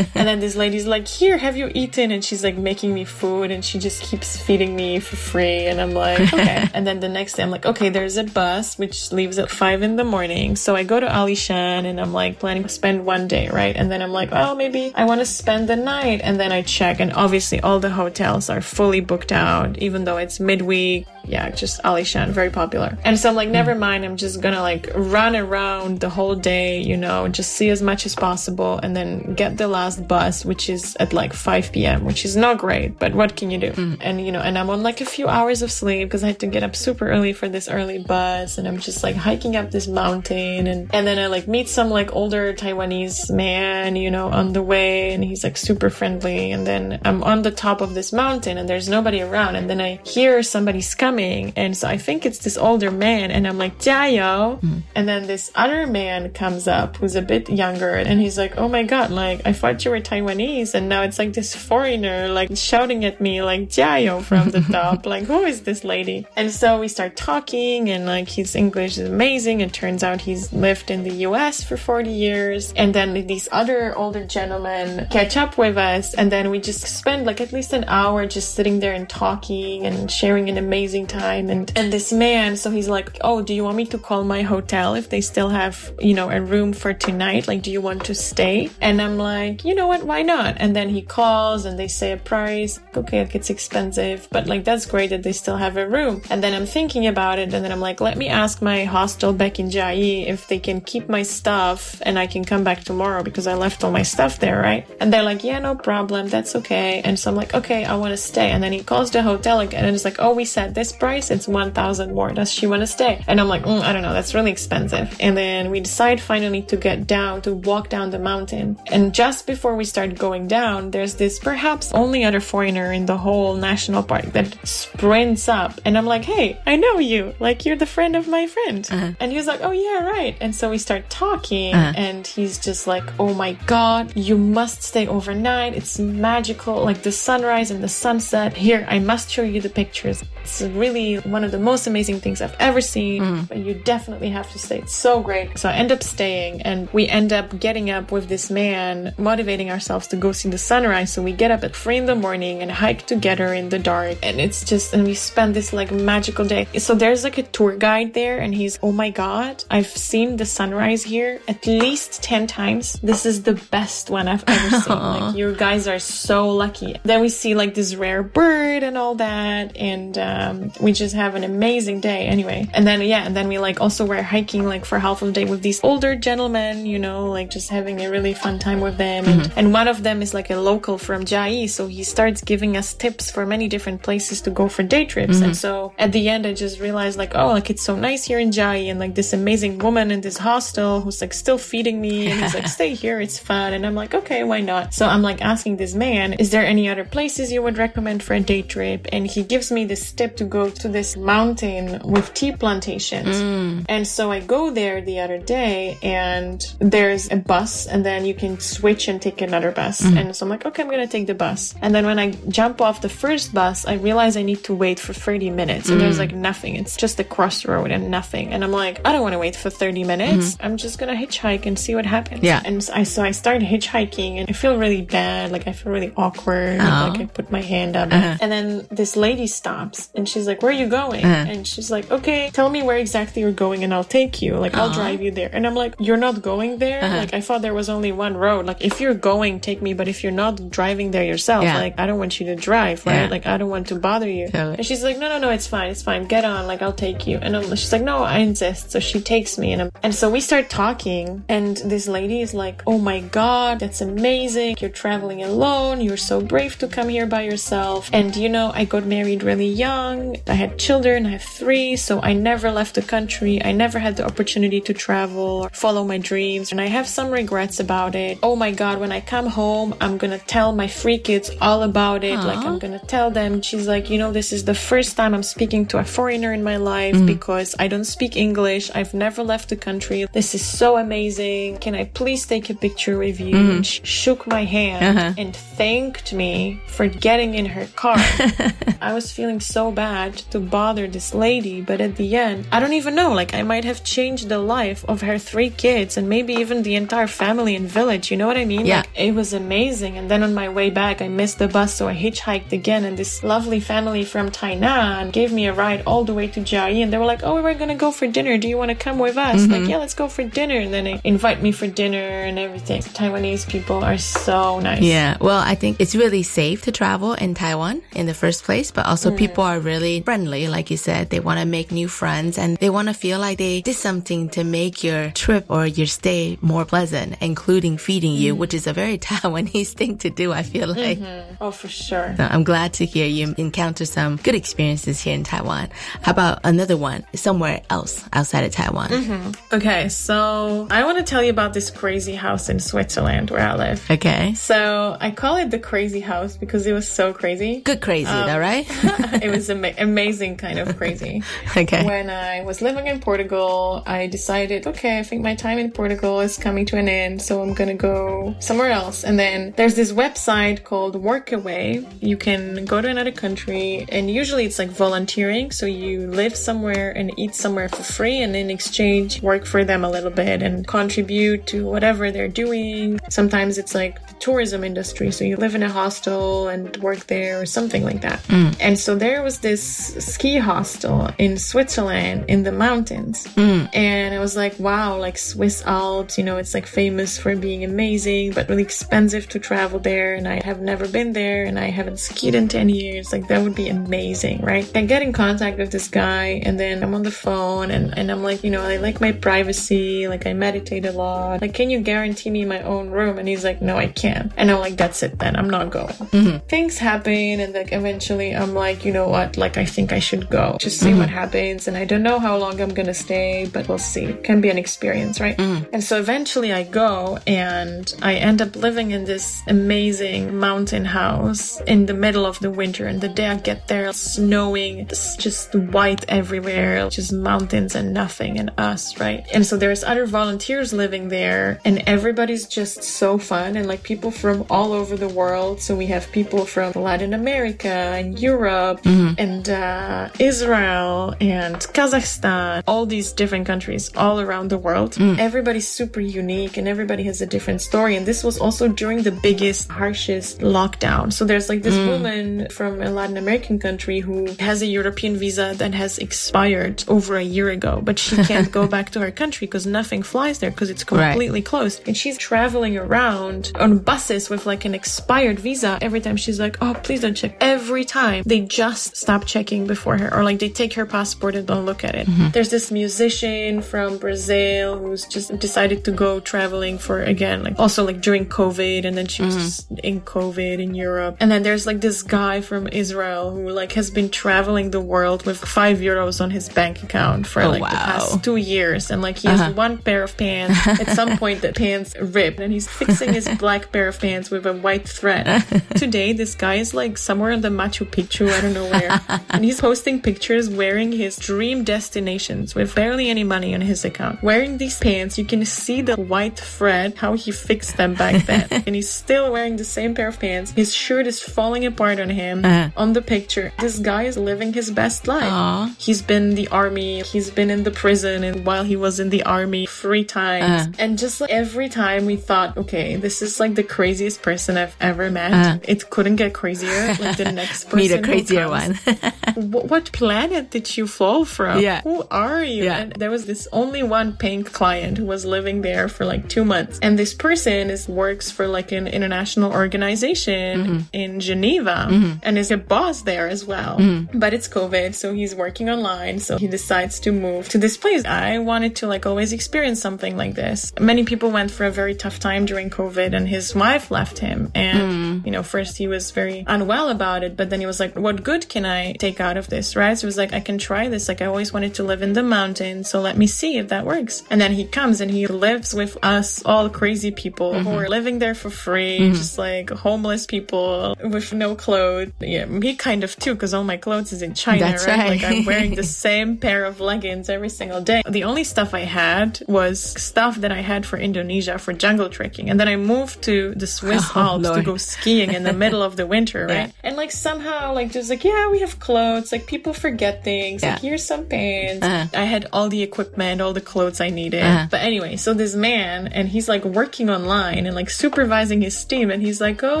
and then this lady's like, here, have you eaten? And she's like making me food and she just keeps feeding me for free. And I'm like, okay. and then the next day I'm like, okay, there's a bus which leaves at five in the morning. So I go to Alishan and I'm like planning to spend one day, right? And then I'm like, oh, maybe I want to spend the night. And then I check and obviously all the hotels are fully booked out, even though it's midweek yeah, just Alishan, very popular. And so I'm like, never mind, I'm just gonna like run around the whole day, you know, just see as much as possible and then get the last bus, which is at like 5 p.m., which is not great, but what can you do? Mm. And you know, and I'm on like a few hours of sleep because I had to get up super early for this early bus and I'm just like hiking up this mountain and, and then I like meet some like older Taiwanese man, you know, on the way and he's like super friendly. And then I'm on the top of this mountain and there's nobody around. And then I hear somebody's coming coming. And so I think it's this older man. And I'm like, Jiao. Mm. And then this other man comes up who's a bit younger. And he's like, oh my God, like, I thought you were Taiwanese. And now it's like this foreigner, like, shouting at me, like, Jiao from the top. like, who is this lady? And so we start talking. And like, his English is amazing. It turns out he's lived in the US for 40 years. And then these other older gentlemen catch up with us. And then we just spend like at least an hour just sitting there and talking and sharing an amazing time and and this man so he's like oh do you want me to call my hotel if they still have you know a room for tonight? Like do you want to stay? And i'm like you know what? Why not? And then he calls and they say a price. Okay like it's expensive but like that's great that they still have a room. And then i'm thinking about it and then i'm like let me ask my hostel back in Chiayi if they can keep my stuff and i can come back tomorrow because i left all my stuff there right? And they're like yeah no problem. That's okay. And so i'm like okay i want to stay. And then he calls the hotel again and it's like oh we said this price, it's 1000 more. Does she want to stay? And I'm like, mm, I don't know, that's really expensive. And then we decide finally to get down, to walk down the the mountain. And just before we start going down, there's this perhaps only other foreigner in the whole national park that sprints up. And I'm like, hey, I know you. Like, you're the friend of my friend. Uh-huh. And he's like, oh, yeah, right. And so we start talking, uh-huh. and he's just like, oh my God, you must stay overnight. It's magical. Like the sunrise and the sunset. Here, I must show you the pictures. It's really one of the most amazing things I've ever seen. Mm. But you definitely have to stay. It's so great. So I end up staying, and we end up getting up with this man, motivating ourselves to go see the sunrise. So we get up at three in the morning and hike together in the dark. And it's just, and we spend this like magical day. So there's like a tour guide there, and he's, oh my God, I've seen the sunrise here at least 10 times. This is the best one I've ever seen. like, you guys are so lucky. Then we see like this rare bird and all that. And, um, we just have an amazing day anyway. And then, yeah, and then we like also were hiking like for half of the day with these older gentlemen, you know, like just having a really fun time with them. Mm-hmm. And, and one of them is like a local from Chiayi. So he starts giving us tips for many different places to go for day trips. Mm-hmm. And so at the end, I just realized like, oh, like it's so nice here in Chiayi and like this amazing woman in this hostel who's like still feeding me and he's like, stay here, it's fun. And I'm like, okay, why not? So I'm like asking this man, is there any other places you would recommend for a day trip? And he gives me this tip to go to this mountain with tea plantations. Mm. And so I go there the other day and there's a bus and then you can switch and take another bus. Mm. And so I'm like, okay, I'm going to take the bus. And then when I jump off the first bus, I realize I need to wait for 30 minutes and mm. there's like nothing. It's just a crossroad and nothing. And I'm like, I don't want to wait for 30 minutes. Mm-hmm. I'm just going to hitchhike and see what happens. Yeah. And so I, so I start hitchhiking and I feel really bad. Like I feel really awkward. Oh. Like I put my hand up. Uh-huh. And then this lady stops and she's like, where are you going? Uh-huh. And she's like, okay, tell me where exactly you're going and I'll take you. Like I'll uh-huh. drive you there. And I'm like, you're not going there? Uh-huh. Like I thought there was only one road. Like if you're going, take me. But if you're not driving there yourself, yeah. like I don't want you to drive, right? Yeah. Like I don't want to bother you. Totally. And she's like, no, no, no, it's fine. It's fine. Get on. Like I'll take you. And I'm, she's like, no, I insist. So she takes me and I'm, and so we start talking and this lady is like, oh my God, that's amazing. You're traveling alone. You're so brave to come here by yourself. And you know, I got married really young. I had children. I have three. So I never left the country. I never had the opportunity to travel or follow my dreams. And I have some regrets about it. Oh my God, when I come home, I'm going to tell my three kids all about it. Aww. Like I'm going to tell them. She's like, you know, this is the first time I'm speaking to a foreigner in my life mm. because I don't speak English. I've never left the country. This is so amazing. Can I please take a picture with you? Mm. And she shook my hand uh-huh. and thanked me for getting in her car. I was feeling so bad to bother this lady, but at the end, I don't even know. Like I might have changed the life of her three kids and maybe even the entire family and village. You know what I mean? Yeah. Like, it was amazing. And then on my way back, I missed the bus, so I hitchhiked again. And this lovely family from Tainan gave me a ride all the way to Chiayi, and they were like, "Oh, we're gonna go for dinner. Do you want to come with us?" Mm-hmm. Like, yeah, let's go for dinner. And then they invite me for dinner and everything. Taiwanese people are so nice. Yeah. Well, I think it's really safe to travel in Taiwan in the first place, but also mm. people are really friendly. Like you said, they want to make new friends and they want to feel like they did something to make your trip or your stay more pleasant, including feeding you, mm. which is a very Taiwanese thing to do. I feel like. Mm-hmm. Oh, for sure. So I'm glad to hear you encounter some good experiences here in Taiwan. How about another one somewhere else outside of Taiwan? Mm-hmm. Okay, so I want to tell you about this crazy house in Switzerland where I live. Okay. So I call it the crazy house because it was so crazy. Good crazy, um, though, right? it was ama- amazing kind of crazy. okay. When I was living in Portugal, I decided, okay, I think my time in Portugal is coming to an end, so I'm gonna go somewhere else. And then there's this website called Workaway. You can go to another country, and usually it's like volunteering. So you live somewhere and eat somewhere for free, and in exchange, work for them a little bit and contribute to whatever they're doing. Sometimes it's like tourism industry. So you live in a hostel and work there or something like that. Mm. And so there was this ski hostel in Switzerland in the mountains. Mm. And I was like, wow, like Swiss Alps, you know, it's like famous for being amazing, but really expensive to travel there. And I have never been there and I haven't skied in 10 years. Like that would be amazing, right? I get in contact with this guy and then I'm on the phone and, and I'm like, you know, I like my privacy. Like I meditate a lot. Like, can you guarantee me my own room? And he's like, no, I can't can. And I'm like, that's it then. I'm not going. Mm-hmm. Things happen. And like eventually I'm like, you know what? Like, I think I should go. Just see mm-hmm. what happens. And I don't know how long I'm going to stay, but we'll see. It can be an experience, right? Mm-hmm. And so eventually I go and I end up living in this amazing mountain house in the middle of the winter. And the day I get there, snowing, it's just white everywhere, just mountains and nothing and us, right? And so there's other volunteers living there and everybody's just so fun and like people from all over the world. So we have people from Latin America and Europe mm-hmm. and uh, Israel and Kazakhstan, all these different countries all around the world. Mm. Everybody's super unique and everybody has a different story. And this was also during the biggest, harshest lockdown. So there's like this mm. woman from a Latin American country who has a European visa that has expired over a year ago, but she can't go back to her country because nothing flies there because it's completely right. closed. And she's traveling around on buses with like an expired visa. Every time she's like, oh, please don't check. Every time they just stop checking before her or like they take her passport and don't look at it. Mm-hmm. There's this musician from Brazil who's just decided to go traveling for again, like also like during COVID and then she was mm-hmm. in COVID in Europe. And then there's like this guy from Israel who like has been traveling the world with five euros on his bank account for oh, like wow. the past two years. And like he has uh-huh. one pair of pants. At some point the pants rip and he's fixing his black pair of pants with a white thread. Today this guy is like somewhere in the Machu Picchu, I don't know where. and he's posting pictures wearing his dream destinations with barely any money on his account. Wearing these pants, you can see the white thread, how he fixed them back then. and he's still wearing the same pair of pants. His shirt is falling apart on him uh-huh. on the picture. This guy is living his best life. Aww. He's been in the army, he's been in the prison, and while he was in the army three times. Uh-huh. And just like every time we thought, okay, this is like the craziest person I've ever met. Uh-huh. It couldn't get crazier. Like the next person. Meet a crazier one. what planet did you fall from? Yeah. Who are you? Yeah. And there was this only one paying client who was living there for like two months. And this person is works for like an international organization mm-hmm. in Geneva mm-hmm. and is a boss there as well. Mm-hmm. But it's COVID, so he's working online. So he decides to move to this place. I wanted to like always experience something like this. Many people went for a very tough time during COVID and his wife left him. And, mm. you know, first he was very unwell about it, but then he was like, what good can I take out of this? Right. So it was like, I can try this. Like I always wanted to live in the mountains. So let me see if that works. And then he comes and he lives with us, all crazy people mm-hmm. who are living there for free, mm-hmm. just like homeless people with no clothes. Yeah, me kind of too, because all my clothes is in China, right? right? Like I'm wearing the same pair of leggings every single day. The only stuff I had was stuff that I had for Indonesia for jungle trekking. And then I moved to the Swiss oh, Alps Lord. to go skiing in the middle of the winter, right? Yeah. And like somehow, like just like, yeah, we have clothes. Like people forget things. Yeah. Like here's some pants. Uh-huh. I had all the equipment, all the clothes I needed. Uh-huh. But anyway, so this man, and he's like working online and like supervising his team, and he's like, oh,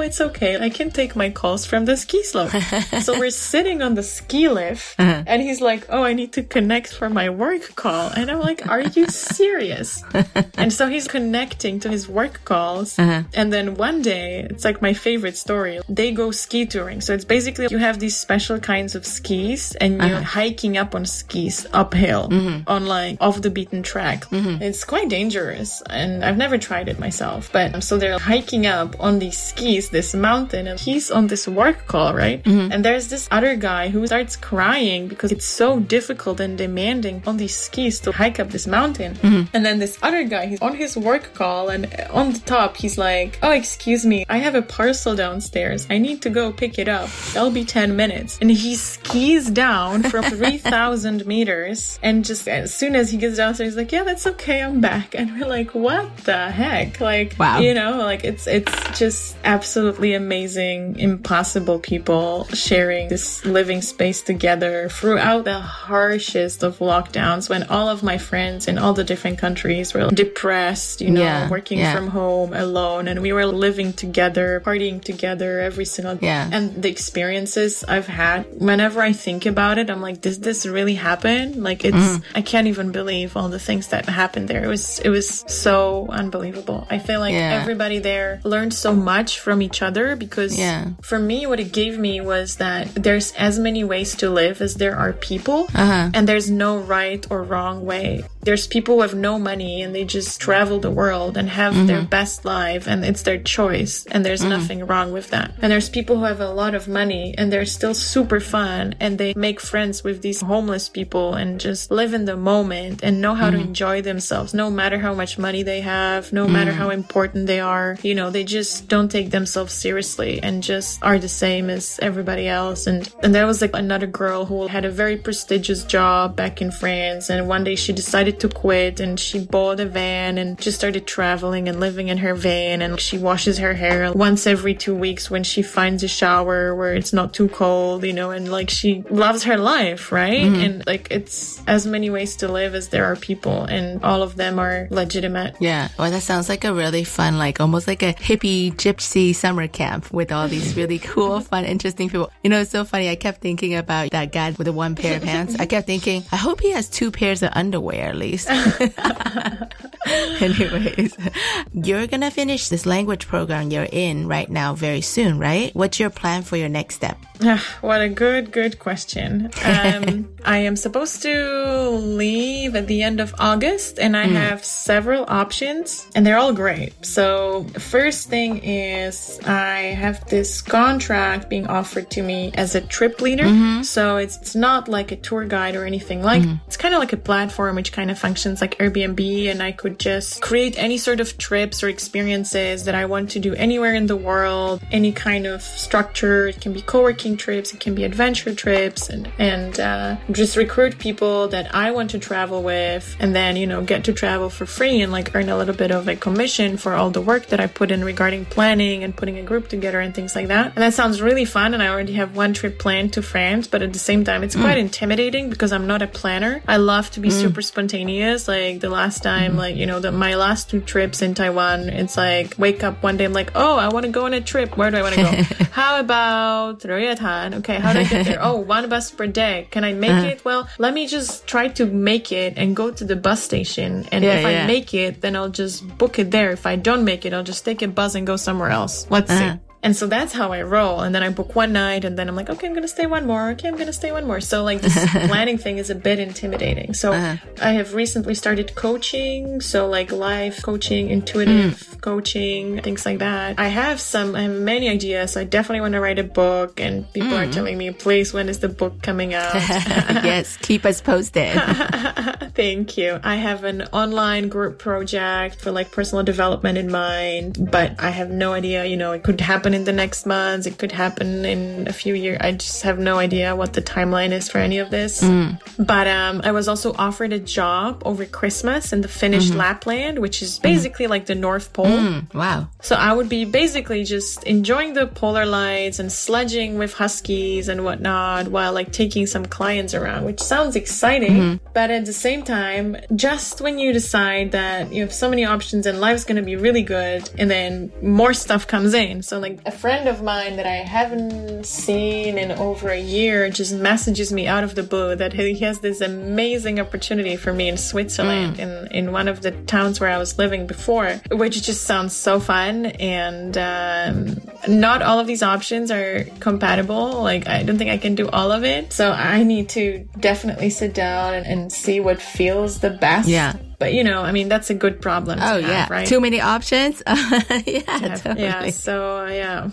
it's okay. I can take my calls from the ski slope. so we're sitting on the ski lift, uh-huh. and he's like, oh, I need to connect for my work call. And I'm like, are you serious? and so he's connecting to his work calls. Uh-huh. And then one day, it's like my favorite story. They go ski touring. So it's basically you have these special kinds of skis and you're uh-huh. hiking up on skis uphill mm-hmm. on like off the beaten track. Mm-hmm. It's quite dangerous and I've never tried it myself. But so they're hiking up on these skis, this mountain, and he's on this work call, right? Mm-hmm. And there's this other guy who starts crying because it's so difficult and demanding on these skis to hike up this mountain. Mm-hmm. And then this other guy, he's on his work call and on the top, he's like, Oh, excuse me, I have a parcel downstairs. I need to go pick it up. That'll be 10 minutes. And he skis down from 3,000 meters. And just as soon as he gets downstairs, he's like, Yeah, that's okay. I'm back. And we're like, What the heck? Like, wow. you know, like it's, it's just absolutely amazing, impossible people sharing this living space together throughout the harshest of lockdowns when all of my friends in all the different countries were depressed, you know, yeah, working yeah. from home alone. And we were living together, partying together every single day. Yeah. And the experiences I've had, whenever I think about it, I'm like, did this really happen? Like it's, mm. I can't even believe all the things that happened there. It was, it was so unbelievable. I feel like yeah. everybody there learned so much from each other because yeah. for me, what it gave me was that there's as many ways to live as there are people uh-huh. and there's no right or wrong way. There's people who have no money and they just travel the world and have mm-hmm. their best life and it's it's their choice and there's mm. nothing wrong with that. And there's people who have a lot of money and they're still super fun and they make friends with these homeless people and just live in the moment and know how mm. to enjoy themselves no matter how much money they have, no mm. matter how important they are. You know, they just don't take themselves seriously and just are the same as everybody else. And and there was like another girl who had a very prestigious job back in France and one day she decided to quit and she bought a van and just started traveling and living in her van and she washes her hair once every two weeks when she finds a shower where it's not too cold, you know, and like she loves her life, right? Mm-hmm. And like it's as many ways to live as there are people and all of them are legitimate. Yeah. Well, that sounds like a really fun, like almost like a hippie gypsy summer camp with all these really cool, fun, interesting people. You know, it's so funny. I kept thinking about that guy with the one pair of pants. I kept thinking, I hope he has two pairs of underwear at least. Anyways, you're gonna finish this language program you're in right now very soon, right? What's your plan for your next step? what a good, good question. Um, I am supposed to leave at the end of August and I mm. have several options and they're all great. So, first thing is I have this contract being offered to me as a trip leader. Mm-hmm. So, it's, it's not like a tour guide or anything like mm-hmm. it's kind of like a platform which kind of functions like Airbnb and I could just create any sort of trips or experiences that I want to do anywhere in the world, any kind of structure. It can be co-working trips, it can be adventure trips, and and uh, just recruit people that I want to travel with, and then you know get to travel for free and like earn a little bit of a commission for all the work that I put in regarding planning and putting a group together and things like that. And that sounds really fun. And I already have one trip planned to France, but at the same time, it's mm. quite intimidating because I'm not a planner. I love to be mm. super spontaneous. Like the last time, mm. like you know, the, my last two trips in Taiwan, it's like wake up one day, I'm like, oh, I want to go on a trip. Where do I want to go? How about Royatan? Okay, how do I get there? oh, one bus per day. Can I make uh-huh. it? Well, let me just try to make it and go to the bus station. And yeah, if yeah. I make it, then I'll just book it there. If I don't make it, I'll just take a bus and go somewhere else. Let's uh-huh. see. And so that's how I roll. And then I book one night and then I'm like, okay, I'm going to stay one more. Okay, I'm going to stay one more. So like this planning thing is a bit intimidating. So uh-huh. I have recently started coaching. So like life coaching, intuitive mm. coaching, things like that. I have some, I have many ideas. So I definitely want to write a book and people mm. are telling me, please, when is the book coming out? yes, keep us posted. Thank you. I have an online group project for like personal development in mind, but I have no idea, you know, it could happen happen in the next months. It could happen in a few years. I just have no idea what the timeline is for any of this. Mm. But um, I was also offered a job over Christmas in the Finnish mm-hmm. Lapland, which is basically mm. like the North Pole. Mm. Wow. So I would be basically just enjoying the polar lights and sledging with huskies and whatnot while like taking some clients around, which sounds exciting. Mm-hmm. But at the same time, just when you decide that you have so many options and life's going to be really good and then more stuff comes in. So like a friend of mine that I haven't seen in over a year just messages me out of the blue that he has this amazing opportunity for me in Switzerland mm. in, in one of the towns where I was living before, which just sounds so fun. And um, not all of these options are compatible. Like, I don't think I can do all of it. So I need to definitely sit down and, and see what feels the best. Yeah. But you know, I mean, that's a good problem. Oh have, yeah, right? Too many options. yeah, totally. yeah. So yeah.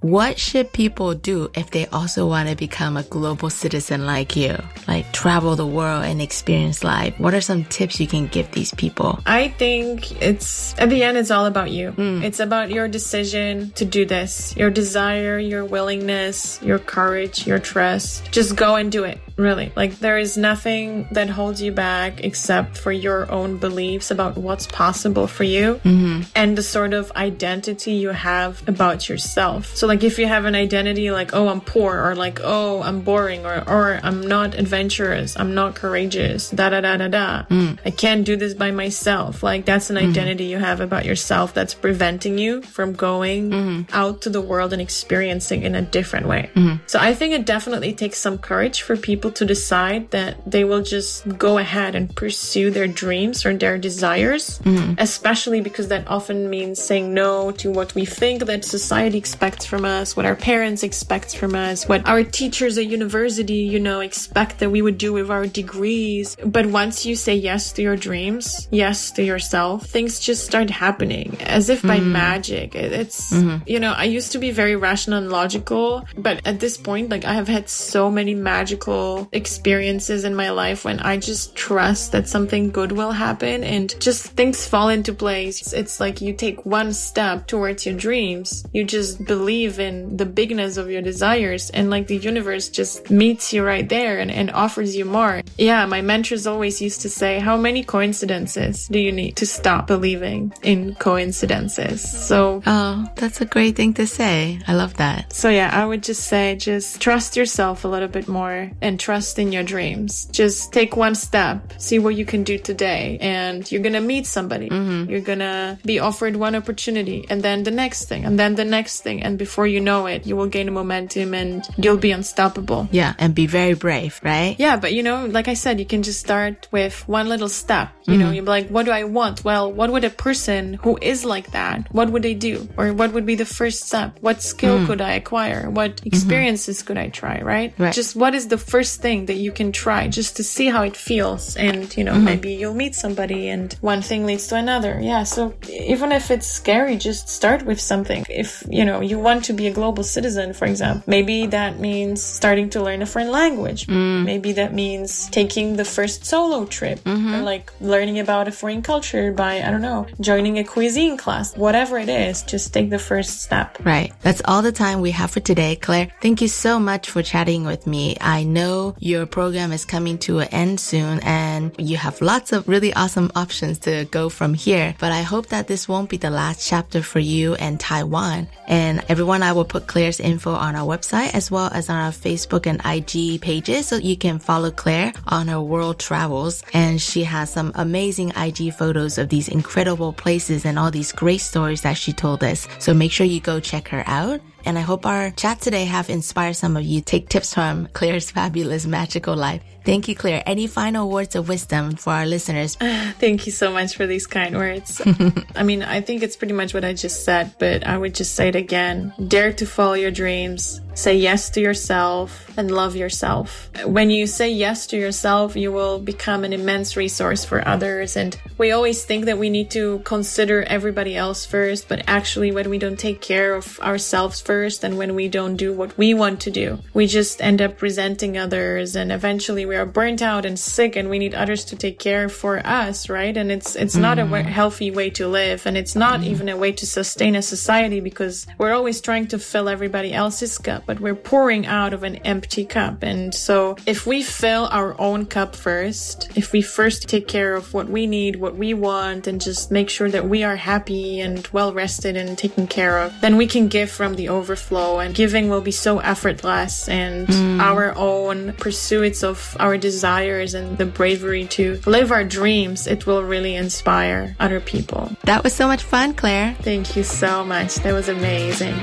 What should people do if they also want to become a global citizen like you? Like travel the world and experience life? What are some tips you can give these people? I think it's, at the end, it's all about you. Mm. It's about your decision to do this, your desire, your willingness, your courage, your trust. Just go and do it really. Like, there is nothing that holds you back except for your own beliefs about what's possible for you mm-hmm. and the sort of identity you have about yourself. So, like, if you have an identity like, oh, I'm poor, or like, oh, I'm boring, or, or I'm not adventurous, I'm not courageous, da da da da da. Mm. I can't do this by myself. Like, that's an mm-hmm. identity you have about yourself that's preventing you from going mm-hmm. out to the world and experiencing in a different way. Mm-hmm. So, I think it definitely takes some courage for people people to decide that they will just go ahead and pursue their dreams or their desires, mm. especially because that often means saying no to what we think that society expects from us, what our parents expect from us, what our teachers at university, you know, expect that we would do with our degrees. But once you say yes to your dreams, yes to yourself, things just start happening as if by mm. magic. It's, mm-hmm. you know, I used to be very rational and logical, but at this point, like I have had so many magical experiences in my life when I just trust that something good will happen and just things fall into place. It's like you take one step towards your dreams. You just believe in the bigness of your desires and like the universe just meets you right there and, and offers you more. Yeah, my mentors always used to say, how many coincidences do you need to stop believing in coincidences? So, oh, that's a great thing to say. I love that. So yeah, I would just say, just trust yourself a little bit more and trust in your dreams. Just take one step, see what you can do today and you're gonna meet somebody. Mm-hmm. You're gonna be offered one opportunity and then the next thing and then the next thing. And before you know it, you will gain momentum and you'll be unstoppable. Yeah. And be very brave, right? Yeah. But you know, like I said, you can just start with one little step. You mm-hmm. know, you're like, what do I want? Well, what would a person who is like that, what would they do? Or what would be the first step? What skill mm. could I acquire? What mm-hmm. experiences mm-hmm. could I try? Right? right? Just what is the first thing that you can try just to see how it feels? And, you know, mm-hmm. maybe you'll meet somebody and one thing leads to another. Yeah. So even if it's scary, just start with something. If, you know, you want to be a global citizen, for example, maybe that means starting to learn a foreign language. Mm. Maybe that means taking the first solo trip mm-hmm. or like learning about a foreign culture by, I don't know, joining a cuisine class. Whatever it is, just take the first step. Right. That's all the time we have for today. Claire, thank you so much for chatting with me. I know your program is coming to an end soon and you have lots of really awesome options to go from here, but I hope that this won't be the last chapter for you and Taiwan. And everyone, I will put Claire's info on our website as well as on our Facebook and IG pages so you can follow Claire on her world travels. And she has some amazing IG photos of these incredible places and all these great stories that she told us. So make sure you go check her out. And I hope our chat today have inspired some of you take tips from Claire's fabulous magical life. Thank you, Claire. Any final words of wisdom for our listeners? Uh, thank you so much for these kind words. I mean, I think it's pretty much what I just said, but I would just say it again. Dare to follow your dreams. Say yes to yourself and love yourself. When you say yes to yourself, you will become an immense resource for others. And we always think that we need to consider everybody else first, but actually, when we don't take care of ourselves first and when we don't do what we want to do, we just end up resenting others and eventually we are burnt out and sick and we need others to take care for us, right? And it's it's mm. not a w- mm. healthy way to live and it's not mm. even a way to sustain a society because we're always trying to fill everybody else's cup, but we're pouring out of an empty cup. And so if we fill our own cup first, if we first take care of what we need, what we want and just make sure that we are happy and well rested and taken care of, then we can give from the overflow and giving will be so effortless and mm. our own pursuits of our desires and the bravery to live our dreams, it will really inspire other people. That was so much fun, Claire. Thank you so much. That was amazing.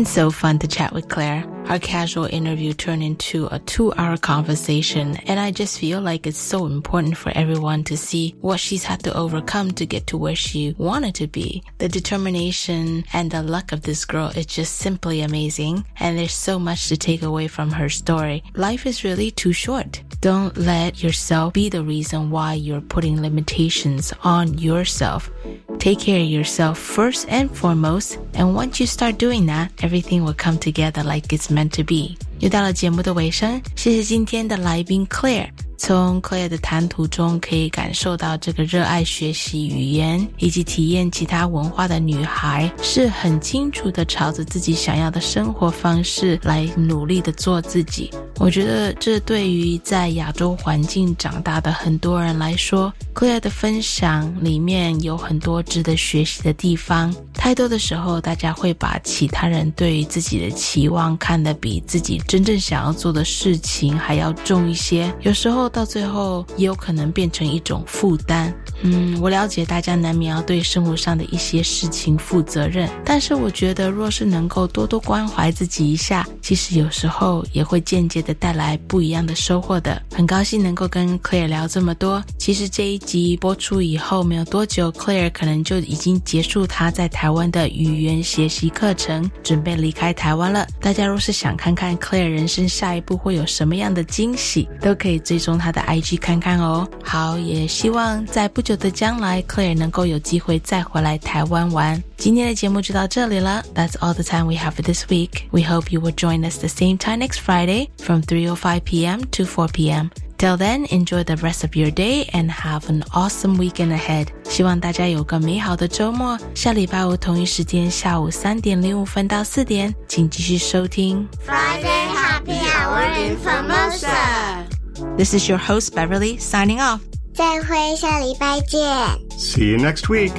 Been so fun to chat with Claire. Our casual interview turned into a two hour conversation, and I just feel like it's so important for everyone to see what she's had to overcome to get to where she wanted to be. The determination and the luck of this girl is just simply amazing, and there's so much to take away from her story. Life is really too short. Don't let yourself be the reason why you're putting limitations on yourself. Take care of yourself first and foremost, and once you start doing that, everything will come together like it's meant to be. 又到了节目的尾声，谢谢今天的来宾 Claire。从 Claire 的谈吐中，可以感受到这个热爱学习语言以及体验其他文化的女孩，是很清楚的朝着自己想要的生活方式来努力的做自己。我觉得这对于在亚洲环境长大的很多人来说，Claire 的分享里面有很多值得学习的地方。太多的时候，大家会把其他人对于自己的期望看得比自己真正想要做的事情还要重一些，有时候。到最后也有可能变成一种负担。嗯，我了解大家难免要对生活上的一些事情负责任，但是我觉得若是能够多多关怀自己一下，其实有时候也会间接的带来不一样的收获的。很高兴能够跟 Claire 聊这么多。其实这一集播出以后没有多久，Claire 可能就已经结束他在台台湾的语言学习课程，准备离开台湾了。大家若是想看看 Claire 人生下一步会有什么样的惊喜，都可以追踪他的 IG 看看哦。好，也希望在不久的将来，Claire 能够有机会再回来台湾玩。今天的节目就到这里了。That's all the time we have for this week. We hope you will join us the same time next Friday from 3:05 p.m. to 4 p.m. Till then, enjoy the rest of your day and have an awesome weekend ahead. 希望大家有个美好的周末。下礼拜五同一时间下午三点零五分到四点，请继续收听 Friday Happy Hour in Formosa. This is your host Beverly signing off. 再会，下礼拜见。 See you next week.